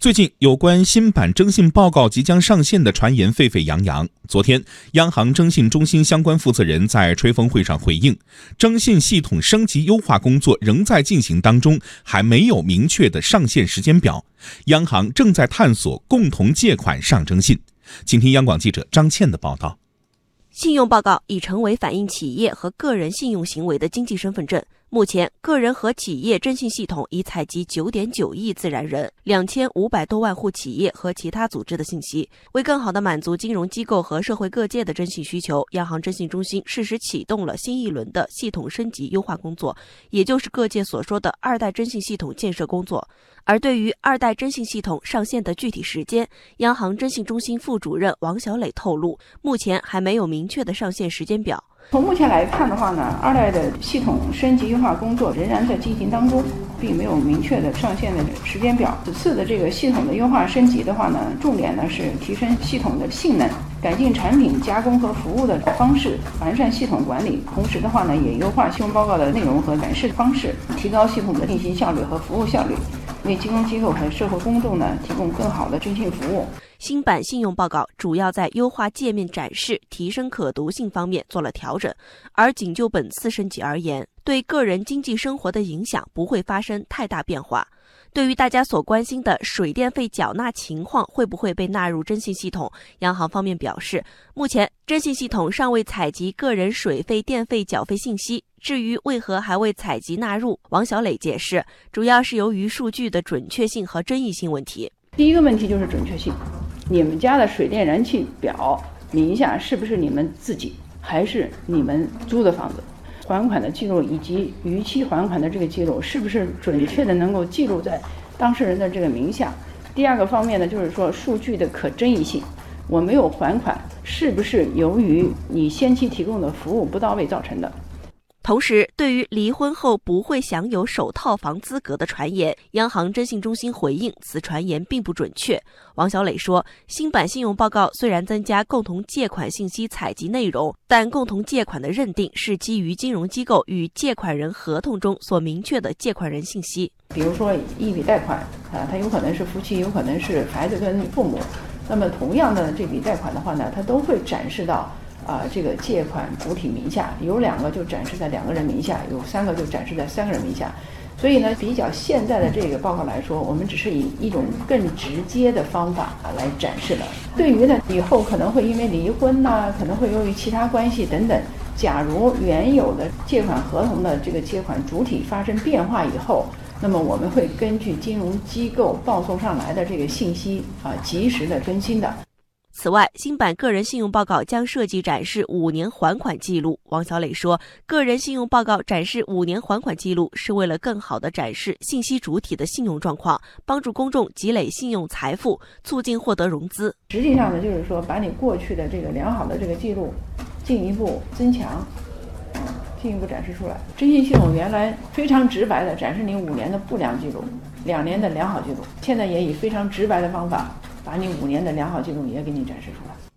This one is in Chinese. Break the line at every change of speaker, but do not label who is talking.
最近有关新版征信报告即将上线的传言沸沸扬扬。昨天，央行征信中心相关负责人在吹风会上回应，征信系统升级优化工作仍在进行当中，还没有明确的上线时间表。央行正在探索共同借款上征信。请听央广记者张倩的报道。
信用报告已成为反映企业和个人信用行为的经济身份证。目前，个人和企业征信系统已采集九点九亿自然人、两千五百多万户企业和其他组织的信息。为更好地满足金融机构和社会各界的征信需求，央行征信中心适时启动了新一轮的系统升级优化工作，也就是各界所说的“二代征信系统建设工作”。而对于二代征信系统上线的具体时间，央行征信中心副主任王小磊透露，目前还没有明确的上线时间表。
从目前来看的话呢，二代的系统升级优化工作仍然在进行当中，并没有明确的上线的时间表。此次的这个系统的优化升级的话呢，重点呢是提升系统的性能，改进产品加工和服务的方式，完善系统管理。同时的话呢，也优化信用报告的内容和展示方式，提高系统的运行效率和服务效率，为金融机构和社会公众呢提供更好的征信服务。
新版信用报告主要在优化界面展示、提升可读性方面做了调整，而仅就本次升级而言，对个人经济生活的影响不会发生太大变化。对于大家所关心的水电费缴纳情况会不会被纳入征信系统，央行方面表示，目前征信系统尚未采集个人水费、电费缴费信息。至于为何还未采集纳入，王小磊解释，主要是由于数据的准确性和争议性问题。
第一个问题就是准确性。你们家的水电燃气表名下是不是你们自己，还是你们租的房子？还款的记录以及逾期还款的这个记录，是不是准确的能够记录在当事人的这个名下？第二个方面呢，就是说数据的可争议性，我没有还款，是不是由于你先期提供的服务不到位造成的？
同时，对于离婚后不会享有首套房资格的传言，央行征信中心回应此传言并不准确。王小磊说，新版信用报告虽然增加共同借款信息采集内容，但共同借款的认定是基于金融机构与借款人合同中所明确的借款人信息。
比如说一笔贷款啊，它有可能是夫妻，有可能是孩子跟父母，那么同样的这笔贷款的话呢，它都会展示到。啊，这个借款主体名下有两个就展示在两个人名下，有三个就展示在三个人名下。所以呢，比较现在的这个报告来说，我们只是以一种更直接的方法来展示的。对于呢，以后可能会因为离婚呐，可能会由于其他关系等等，假如原有的借款合同的这个借款主体发生变化以后，那么我们会根据金融机构报送上来的这个信息啊，及时的更新的。
此外，新版个人信用报告将设计展示五年还款记录。王小磊说，个人信用报告展示五年还款记录，是为了更好地展示信息主体的信用状况，帮助公众积累信用财富，促进获得融资。
实际上呢，就是说把你过去的这个良好的这个记录进一步增强，进一步展示出来。征信系统原来非常直白地展示你五年的不良记录，两年的良好记录，现在也以非常直白的方法。把你五年的良好记录也给你展示出来。